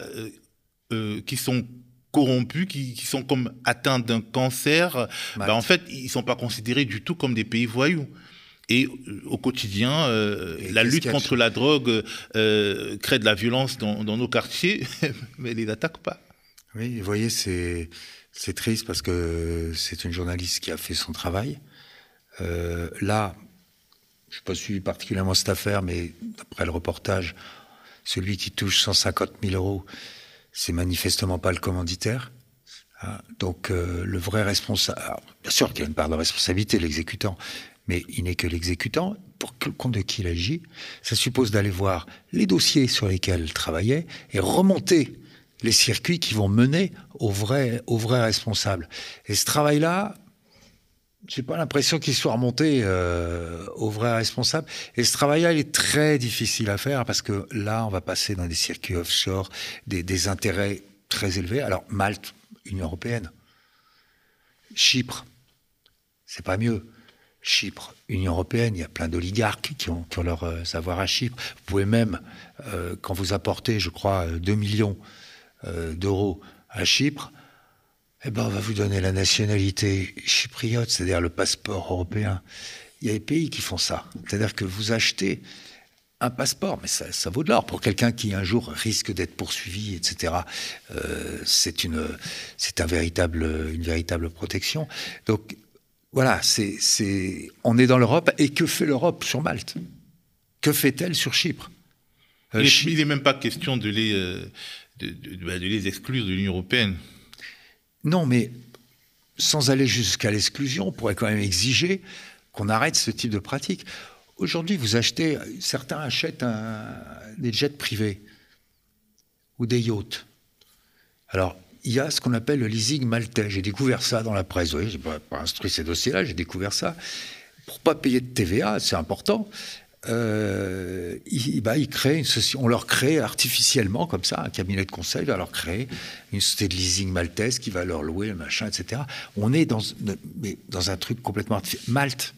euh, euh, qui sont corrompus, qui, sont comme atteints d'un cancer, bah, en fait, ils sont pas considérés du tout comme des pays voyous. Et euh, au quotidien, euh, la lutte contre la drogue crée de la violence dans, nos quartiers, mais les attaquent pas. Oui, vous voyez, c'est triste parce que c'est une journaliste qui a fait son travail. là, je n'ai pas suivi particulièrement cette affaire, mais après le reportage, celui qui touche 150 000 euros, c'est manifestement pas le commanditaire. Hein. donc euh, le vrai responsable, bien sûr qu'il y a une part de responsabilité, l'exécutant, mais il n'est que l'exécutant. Pour le compte de qui il agit, ça suppose d'aller voir les dossiers sur lesquels il travaillait et remonter les circuits qui vont mener aux vrais, aux vrais responsables. Et ce travail-là, j'ai pas l'impression qu'il soit remonté euh, aux vrais responsables. Et ce travail-là, il est très difficile à faire parce que là, on va passer dans des circuits offshore, des, intérêts très élevés. Alors, Malte, Union européenne. Chypre, c'est pas mieux. Chypre, Union européenne, il y a plein d'oligarques qui ont, leur euh, savoir à Chypre. Vous pouvez même, euh, quand vous apportez, je crois, 2 euh, millions d'euros à Chypre, eh ben, on va vous donner la nationalité chypriote, c'est-à-dire le passeport européen. Il y a des pays qui font ça. C'est-à-dire que vous achetez un passeport, mais ça, ça vaut de l'or pour quelqu'un qui un jour risque d'être poursuivi, etc. Euh, c'est une, c'est un véritable, une véritable protection. Donc voilà, c'est, c'est, on est dans l'Europe. Et que fait l'Europe sur Malte? Que fait-elle sur Chypre? Euh, Il n'est même pas question de les, euh, de, de, de, les exclure de l'Union européenne. Non, mais sans aller jusqu'à l'exclusion, on pourrait quand même exiger qu'on arrête ce type de pratique. Aujourd'hui, vous achetez, certains achètent des jets privés ou des yachts. Alors, il y a ce qu'on appelle le leasing maltais. J'ai découvert ça dans la presse. Oui, j'ai pas, pas instruit ces dossiers-là, j'ai découvert ça. Pour pas payer de TVA, c'est important. Euh, il, bah, il crée une société, on leur crée artificiellement, comme ça, un cabinet de conseil va leur créer une société de leasing maltaise qui va leur louer le machin, etc. On est dans, mais dans un truc complètement artificiel. Malte,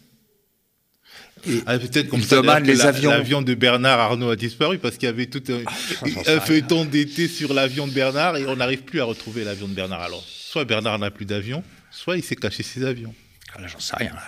ah, peut-être qu'on peut les la, avions. L'avion de Bernard Arnault a disparu parce qu'il y avait tout un, ah, un feuilleton d'été sur l'avion de Bernard et on n'arrive plus à retrouver l'avion de Bernard. Alors, soit Bernard n'a plus d'avion, soit il s'est caché ses avions. Ah, j'en sais rien.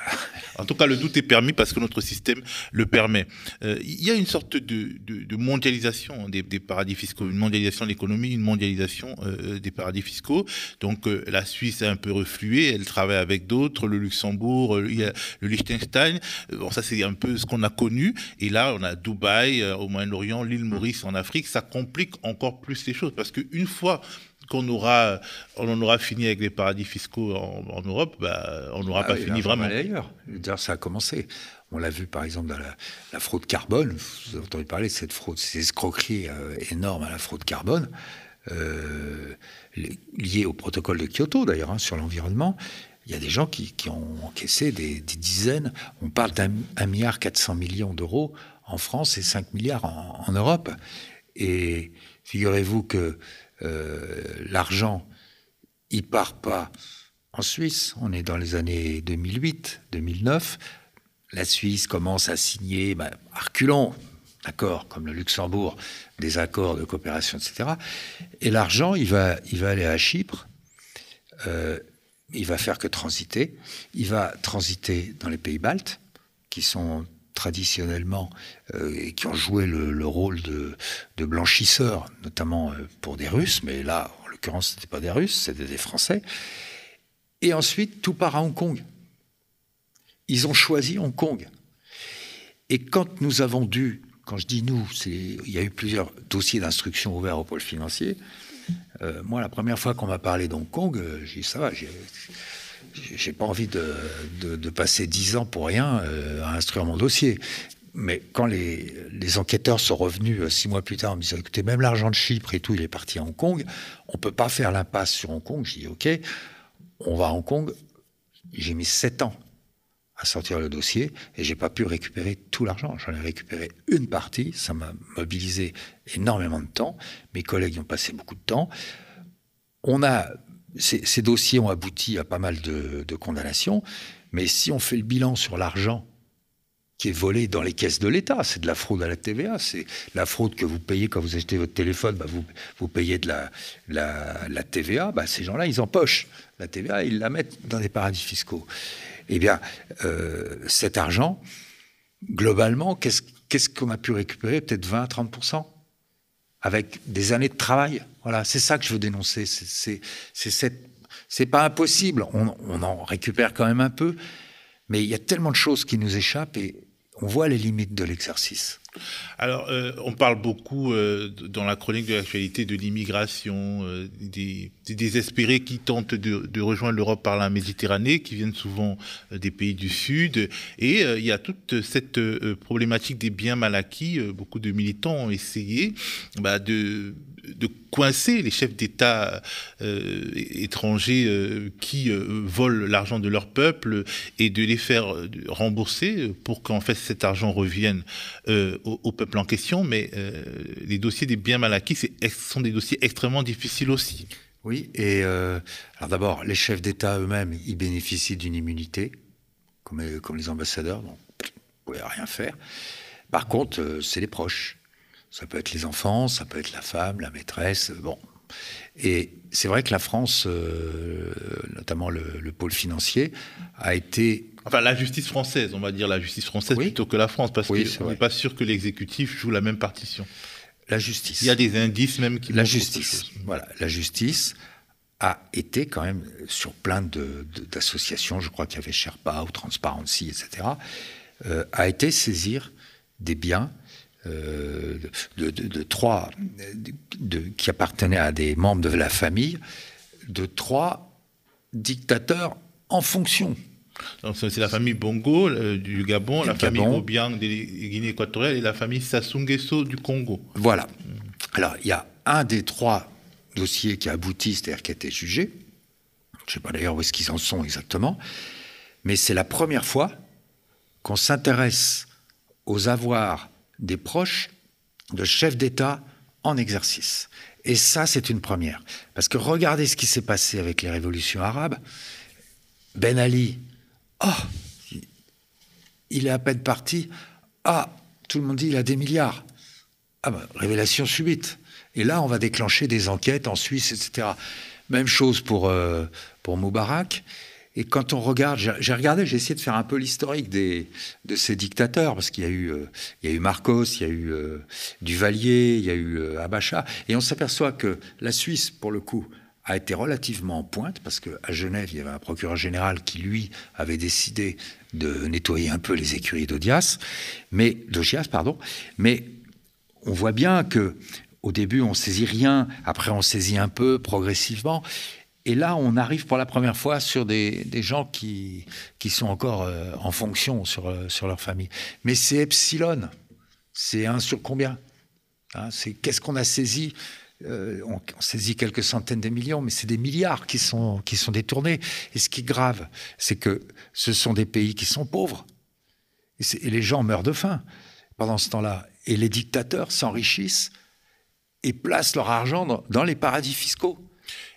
En tout cas, le doute est permis parce que notre système le permet. Euh, il y a une sorte de, mondialisation des, des, paradis fiscaux, une mondialisation de l'économie, une mondialisation euh, des paradis fiscaux. Donc euh, la Suisse est un peu refluée, elle travaille avec d'autres, le Luxembourg, euh, a le Liechtenstein. Euh, bon, ça c'est un peu ce qu'on a connu. Et là, on a Dubaï au Moyen-Orient, l'île Maurice en Afrique. Ça complique encore plus les choses parce qu'une fois qu'on aura, on en aura fini avec les paradis fiscaux en, en Europe, bah, on n'aura ah pas oui, fini vraiment. D'ailleurs, ça a commencé. On l'a vu par exemple dans la, la, fraude carbone. Vous avez entendu parler de cette fraude, ces escroqueries euh, énormes à la fraude carbone, euh, liées au protocole de Kyoto d'ailleurs, hein, sur l'environnement. Il y a des gens qui, qui ont encaissé des, des, dizaines, on parle d'un milliard 400 millions d'euros en France et 5 milliards en, en Europe. Et figurez-vous que l'argent, il part pas en Suisse. On est dans les années 2008, 2009. La Suisse commence à signer, bah, reculons, d'accord, comme le Luxembourg, des accords de coopération, etc. Et l'argent, il va, il va aller à Chypre. Euh, il va faire que transiter. Il va transiter dans les pays baltes, qui sont traditionnellement euh, et qui ont joué le, le rôle de, blanchisseurs, notamment euh, pour des Russes, mais là, en l'occurrence, ce n'était pas des Russes, c'était des Français. Et ensuite, tout part à Hong Kong. Ils ont choisi Hong Kong. Et quand nous avons dû, quand je dis nous, il y a eu plusieurs dossiers d'instruction ouverts au pôle financier. Euh, moi, la première fois qu'on m'a parlé d'Hong Kong, j'ai dit ça va, j'ai pas envie de, passer dix ans pour rien euh, à instruire mon dossier. Mais quand les, les, enquêteurs sont revenus euh, six mois plus tard en me disant écoutez, même l'argent de Chypre et tout, il est parti à Hong Kong, on peut pas faire l'impasse sur Hong Kong. J'ai dit ok, on va à Hong Kong. J'ai mis sept ans à sortir le dossier et j'ai pas pu récupérer tout l'argent. J'en ai récupéré une partie. Ça m'a mobilisé énormément de temps. Mes collègues y ont passé beaucoup de temps. On a ces, dossiers ont abouti à pas mal de, condamnations, mais si on fait le bilan sur l'argent qui est volé dans les caisses de l'État, c'est de la fraude à la TVA, c'est la fraude que vous payez quand vous achetez votre téléphone, bah vous, payez de la, TVA, bah ces gens-là, ils empochent la TVA et ils la mettent dans des paradis fiscaux. Eh bien, euh, cet argent, globalement, qu'est-ce qu'on qu a pu récupérer? Peut-être 20 à 30 avec des années de travail. Voilà, c'est ça que je veux dénoncer. C'est pas impossible. On, en récupère quand même un peu, mais il y a tellement de choses qui nous échappent et on voit les limites de l'exercice. Alors, euh, on parle beaucoup euh, dans la chronique de l'actualité de l'immigration, euh, des, désespérés qui tentent de, rejoindre l'Europe par la Méditerranée, qui viennent souvent des pays du Sud. Et il y a toute cette problématique des biens mal acquis. beaucoup de militants ont essayé bah, de coincer les chefs d'État étrangers qui volent l'argent de leur peuple et de les faire rembourser pour qu'en fait cet argent revienne au, peuple en question. Mais les dossiers des biens mal acquis sont des dossiers extrêmement difficiles aussi. Oui, et alors d'abord, les chefs d'État eux-mêmes, ils bénéficient d'une immunité, comme, comme les ambassadeurs, donc vous pouvez rien faire. Par contre, c'est les proches. Ça peut être les enfants, ça peut être la femme, la maîtresse, bon. Et c'est vrai que la France, euh, notamment le, pôle financier, a été... Enfin, la justice française, on va dire la justice française plutôt que la France, parce qu'on n'est pas sûr que l'exécutif joue la même partition. La justice. Il y a des indices même qui... La justice, voilà. La justice a été quand même sur plein d'associations, je crois qu'il y avait Sherpa ou Transparency, etc., euh, a été saisir des biens euh, de, trois, qui appartenaient à des membres de la famille, de trois dictateurs en fonction. C'est la famille Bongo euh, du Gabon, la famille Obiang de Guinée équatoriale et la famille Sassou Nguesso du Congo. Voilà. Alors, il y a un des trois dossiers qui a abouti, c'est-à-dire qui a été jugé. Je ne sais pas d'ailleurs où est-ce qu'ils en sont exactement. Mais c'est la première fois qu'on s'intéresse aux avoirs des proches de chefs d'État en exercice. Et ça, c'est une première. Parce que regardez ce qui s'est passé avec les révolutions arabes. Ben Ali, oh, il est à peine parti. Ah, tout le monde dit il a des milliards. Ah ben, révélation subite. Et là, on va déclencher des enquêtes en Suisse, etc. Même chose pour, euh, pour Moubarak. Et quand on regarde, j'ai regardé, j'ai essayé de faire un peu l'historique de ces dictateurs, parce qu'il y a eu, euh, il y a eu Marcos, il y a eu euh, Duvalier, il y a eu Abacha, et on s'aperçoit que la Suisse, pour le coup, a été relativement en pointe, parce qu'à Genève, il y avait un procureur général qui, lui, avait décidé de nettoyer un peu les écuries d'Odias, mais d'Ogias, pardon, mais on voit bien que au début, on saisit rien, après on saisit un peu progressivement. Et là, on arrive pour la première fois sur des, gens qui, qui sont encore euh, en fonction sur, euh, sur leur famille. Mais c'est epsilon. C'est un sur combien? Hein, C'est qu'est-ce qu'on a saisi? Euh, on, saisit quelques centaines de millions, mais c'est des milliards qui sont, qui sont détournés. Et ce qui est grave, c'est que ce sont des pays qui sont pauvres. Et, les gens meurent de faim pendant ce temps-là. Et les dictateurs s'enrichissent et placent leur argent dans les paradis fiscaux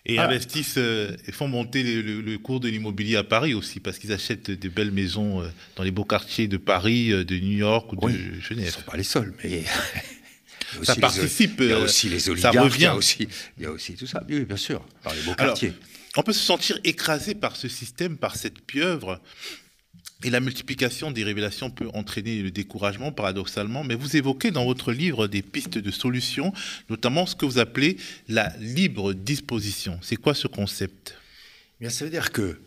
et investissent euh, et font monter le, cours de l'immobilier à Paris aussi, parce qu'ils achètent des belles maisons euh, dans les beaux quartiers de Paris, de New York ou de Genève. Ils ne sont pas les seuls, mais. Ça participe. Il y a aussi les oligarques, ça revient. Il y, a aussi, il y a aussi tout ça, oui, bien sûr, dans les beaux quartiers. On peut se sentir écrasé par ce système, par cette pieuvre. Et la multiplication des révélations peut entraîner le découragement, paradoxalement, mais vous évoquez dans votre livre des pistes de solutions, notamment ce que vous appelez la libre disposition. C'est quoi ce concept? Bien, Ça veut dire que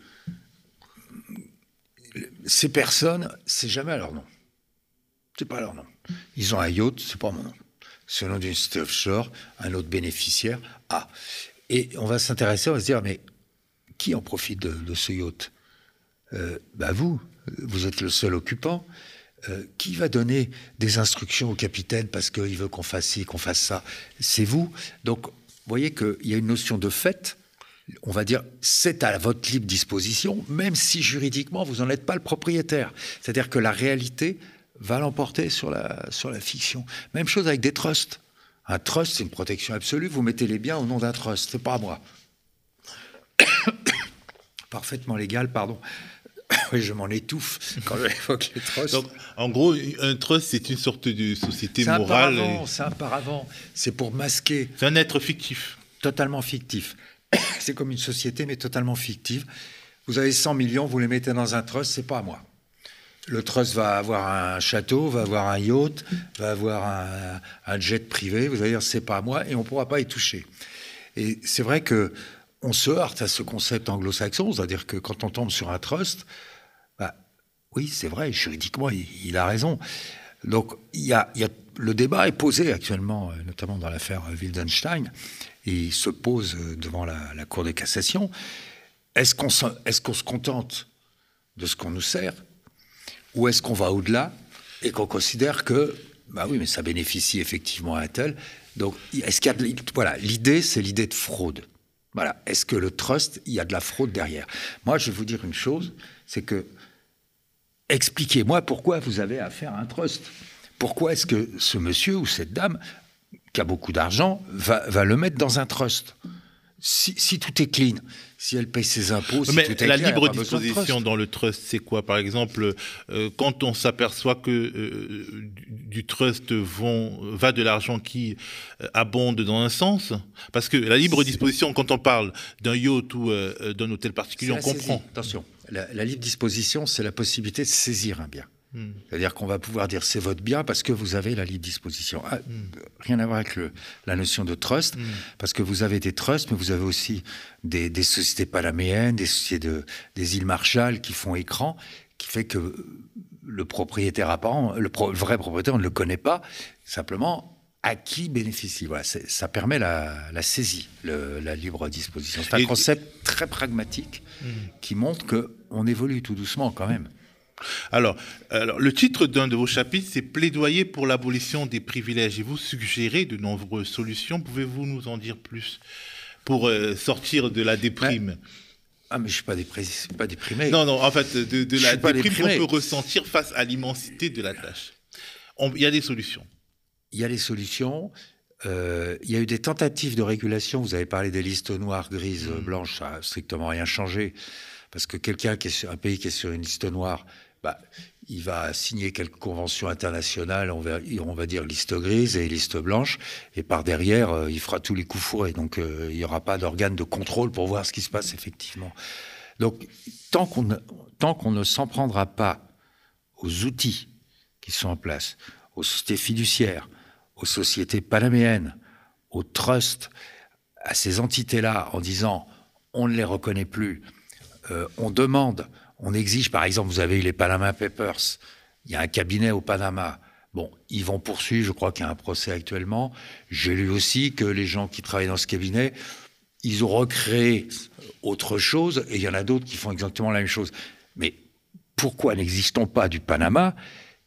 ces personnes, c'est jamais leur nom. C'est pas leur nom. Ils ont un yacht, c'est pas mon nom. Nom d'une cité offshore, un autre bénéficiaire. Ah. Et on va s'intéresser, on va se dire, mais qui en profite de, ce yacht? Euh, bah vous, vous êtes le seul occupant. Euh, qui va donner des instructions au capitaine parce qu'il veut qu'on fasse ci, qu'on fasse ça? C'est vous. Donc, vous voyez qu'il y a une notion de fait. On va dire, c'est à votre libre disposition, même si juridiquement, vous n'en êtes pas le propriétaire. C'est-à-dire que la réalité va l'emporter sur la, sur la fiction. Même chose avec des trusts. Un trust, c'est une protection absolue. Vous mettez les biens au nom d'un trust. C'est pas à moi. Parfaitement légal, pardon. oui, je m'en étouffe quand j'évoque les trusts. Donc, en gros, un trust, c'est une sorte de société morale. C'est un paravent. C'est pour masquer. C'est un être fictif. Totalement fictif. C'est comme une société, mais totalement fictive. Vous avez 100 millions, vous les mettez dans un trust, c'est pas à moi. Le trust va avoir un château, va avoir un yacht, va avoir un, jet privé. Vous allez dire, c'est pas à moi, et on ne pourra pas y toucher. Et c'est vrai que on se heurte à ce concept anglo-saxon, c'est-à-dire que quand on tombe sur un trust, bah, oui, c'est vrai, juridiquement, il, a raison. Donc, il y a, le débat est posé actuellement, notamment dans l'affaire Wildenstein, et il se pose devant la, Cour de cassation. Est-ce qu'on est qu'on se contente de ce qu'on nous sert, ou est-ce qu'on va au-delà et qu'on considère que, bah oui, mais ça bénéficie effectivement à un tel. Donc, est-ce qu'il y a voilà, l'idée, c'est l'idée de fraude. Voilà. Est-ce que le trust, il y a de la fraude derrière? Moi, je vais vous dire une chose, c'est que expliquez-moi pourquoi vous avez affaire à un trust. Pourquoi est-ce que ce monsieur ou cette dame qui a beaucoup d'argent va le mettre dans un trust? Si, tout est clean, si elle paye ses impôts, si Mais tout est la libre disposition dans le trust, c'est quoi Par exemple, euh, quand on s'aperçoit que euh, du trust vont, va de l'argent qui euh, abonde dans un sens, parce que la libre disposition, quand on parle d'un yacht ou d'un hôtel particulier, on comprend. Attention, la libre disposition, c'est la possibilité de saisir un bien. Hmm. C'est-à-dire qu'on va pouvoir dire c'est votre bien parce que vous avez la libre disposition. Ah, hmm. Rien à voir avec la notion de trust, hmm. parce que vous avez des trusts, mais vous avez aussi des, sociétés palaméennes, des sociétés de, des îles Marshall qui font écran, qui fait que le propriétaire apparent, le, vrai propriétaire, on ne le connaît pas, simplement à qui bénéficie. Voilà, ça permet la, saisie, la libre disposition. C'est un concept très pragmatique qui montre qu'on évolue tout doucement quand même. Alors, alors, le titre d'un de vos chapitres, c'est Plaidoyer pour l'abolition des privilèges. Et vous suggérez de nombreuses solutions. Pouvez-vous nous en dire plus pour euh, sortir de la déprime? Ah, mais je ne suis pas, déprimé. Non, non, en fait, de, la déprime qu'on peut ressentir face à l'immensité de la tâche. Il y a des solutions. Il y a des solutions. Euh, il y a eu des tentatives de régulation. Vous avez parlé des listes noires, grises, mmh. blanches. Ça n'a strictement rien changé. Parce que quelqu'un qui est sur un pays qui est sur une liste noire, bah, il va signer quelques conventions internationales, on va, on va dire liste grise et liste blanche, et par derrière, euh, il fera tous les coups fourrés. Donc, euh, il n'y aura pas d'organe de contrôle pour voir ce qui se passe effectivement. Donc, tant qu'on ne s'en prendra pas aux outils qui sont en place, aux sociétés fiduciaires, aux sociétés panaméennes, aux trusts, à ces entités-là, en disant on ne les reconnaît plus, euh, on demande on exige, par exemple, vous avez eu les Panama Papers, il y a un cabinet au Panama. Bon, ils vont poursuivre, je crois qu'il y a un procès actuellement. J'ai lu aussi que les gens qui travaillent dans ce cabinet, ils ont recréé autre chose, et il y en a d'autres qui font exactement la même chose. Mais pourquoi n'existons pas du Panama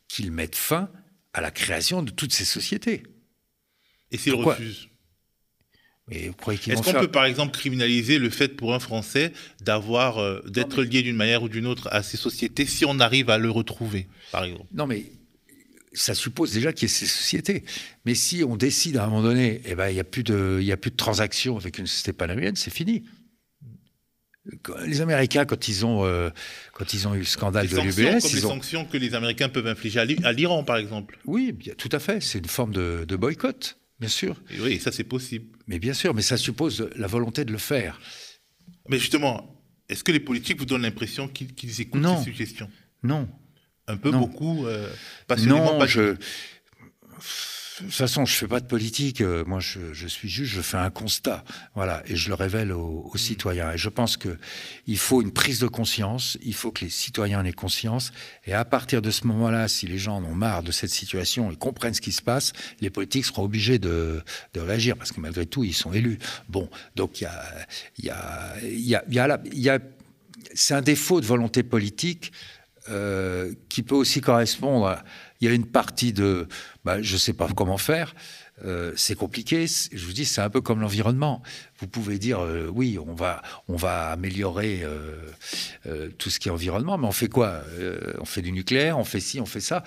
qu'ils mettent fin à la création de toutes ces sociétés? Et s'ils refusent? Est-ce qu'on peut par exemple criminaliser le fait pour un Français d'avoir, euh, d'être lié d'une manière ou d'une autre à ces sociétés si on arrive à le retrouver, par exemple? Non, mais ça suppose déjà qu'il y ait ces sociétés. Mais si on décide à un moment donné, eh ben, il n'y a, plus de, a plus de transactions avec une société panaméenne, c'est fini. Les Américains, quand ils ont, euh, quand ils ont eu le scandale de l'UBS... Comme les sanctions que les Américains peuvent infliger à l'Iran, par exemple. Oui, tout à fait. C'est une forme de, de boycott. Bien sûr. oui, ça c'est possible. Mais bien sûr, mais ça suppose la volonté de le faire. Mais justement, est-ce que les politiques vous donnent l'impression qu'ils écoutent ces suggestions? Non. Un peu, beaucoup, euh, passionnément Non, je... De toute façon, je fais pas de politique. Euh, moi, je, suis juste, je fais un constat, voilà, et je le révèle aux, mm. citoyens. Et je pense que il faut une prise de conscience. Il faut que les citoyens en aient conscience. Et à partir de ce moment-là, si les gens en ont marre de cette situation et comprennent ce qui se passe, les politiques seront obligés de, réagir parce que malgré tout, ils sont élus. Bon, donc il y a, il y a, il y a, il y a, c'est un défaut de volonté politique euh, qui peut aussi correspondre. À, il y a une partie de, bah, je ne sais pas comment faire. Euh, c'est compliqué. Je vous dis, c'est un peu comme l'environnement. Vous pouvez dire, euh, oui, on va, on va améliorer euh, tout ce qui est environnement, mais on fait quoi On fait du nucléaire, on fait ci, on fait ça.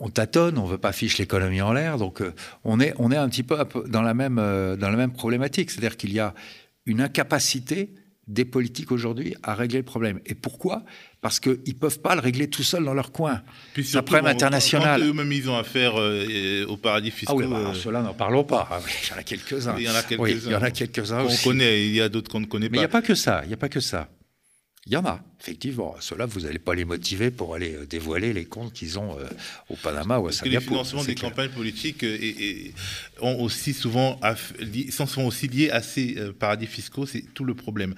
On tâtonne, on veut pas ficher l'économie en l'air. Donc, on est, on est un petit peu dans la même, dans la même problématique. C'est-à-dire qu'il y a une incapacité des politiques aujourd'hui à régler le problème. Et pourquoi? Parce qu'ils ne peuvent pas le régler tout seuls dans leur coin. C'est un problème international. Quand eux-mêmes, ils ont affaire euh, au paradis fiscaux. Ah oui, bah, ceux-là, n'en parlons pas. Ah il y en a quelques-uns. Il y en a quelques-uns. il y en a quelques-uns On connaît, il y a d'autres qu'on ne connaît pas. Mais il n'y a pas que ça, il n'y a pas que ça. Il y en a, effectivement. Ceux-là, vous n'allez pas les motiver pour aller euh, dévoiler les comptes qu'ils ont euh, au Panama ou à Singapour. Les financements des campagnes politiques et, euh, ont aussi souvent, sont aussi liés à ces paradis fiscaux. C'est tout le problème.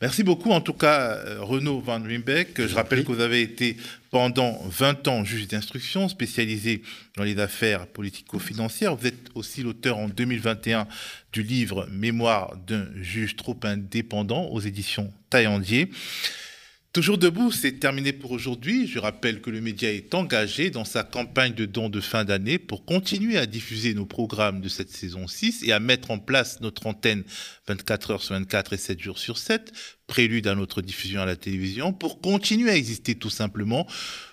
Merci beaucoup, en tout cas, Renaud Van Wimbeck. Je rappelle que vous avez été pendant 20 ans juge d'instruction spécialisé dans les affaires politico-financières. Vous êtes aussi l'auteur en 2021 du livre Mémoire d'un juge trop indépendant aux éditions Taillandier. Toujours debout, c'est terminé pour aujourd'hui. Je rappelle que le média est engagé dans sa campagne de dons de fin d'année pour continuer à diffuser nos programmes de cette saison 6 et à mettre en place notre antenne 24 heures sur 24 et 7 jours sur 7, prélude à notre diffusion à la télévision, pour continuer à exister tout simplement.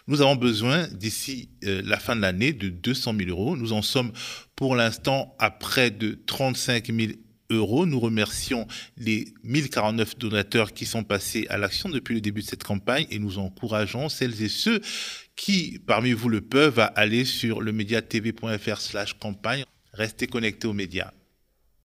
Nous avons besoin d'ici euh, la fin de l'année de 200 000 euros. Nous en sommes pour l'instant à près de 35 000 Nous remercions les 1049 donateurs qui sont passés à l'action depuis le début de cette campagne et nous encourageons celles et ceux qui, parmi vous le peuvent, à aller sur le slash campagne. Restez connectés aux médias.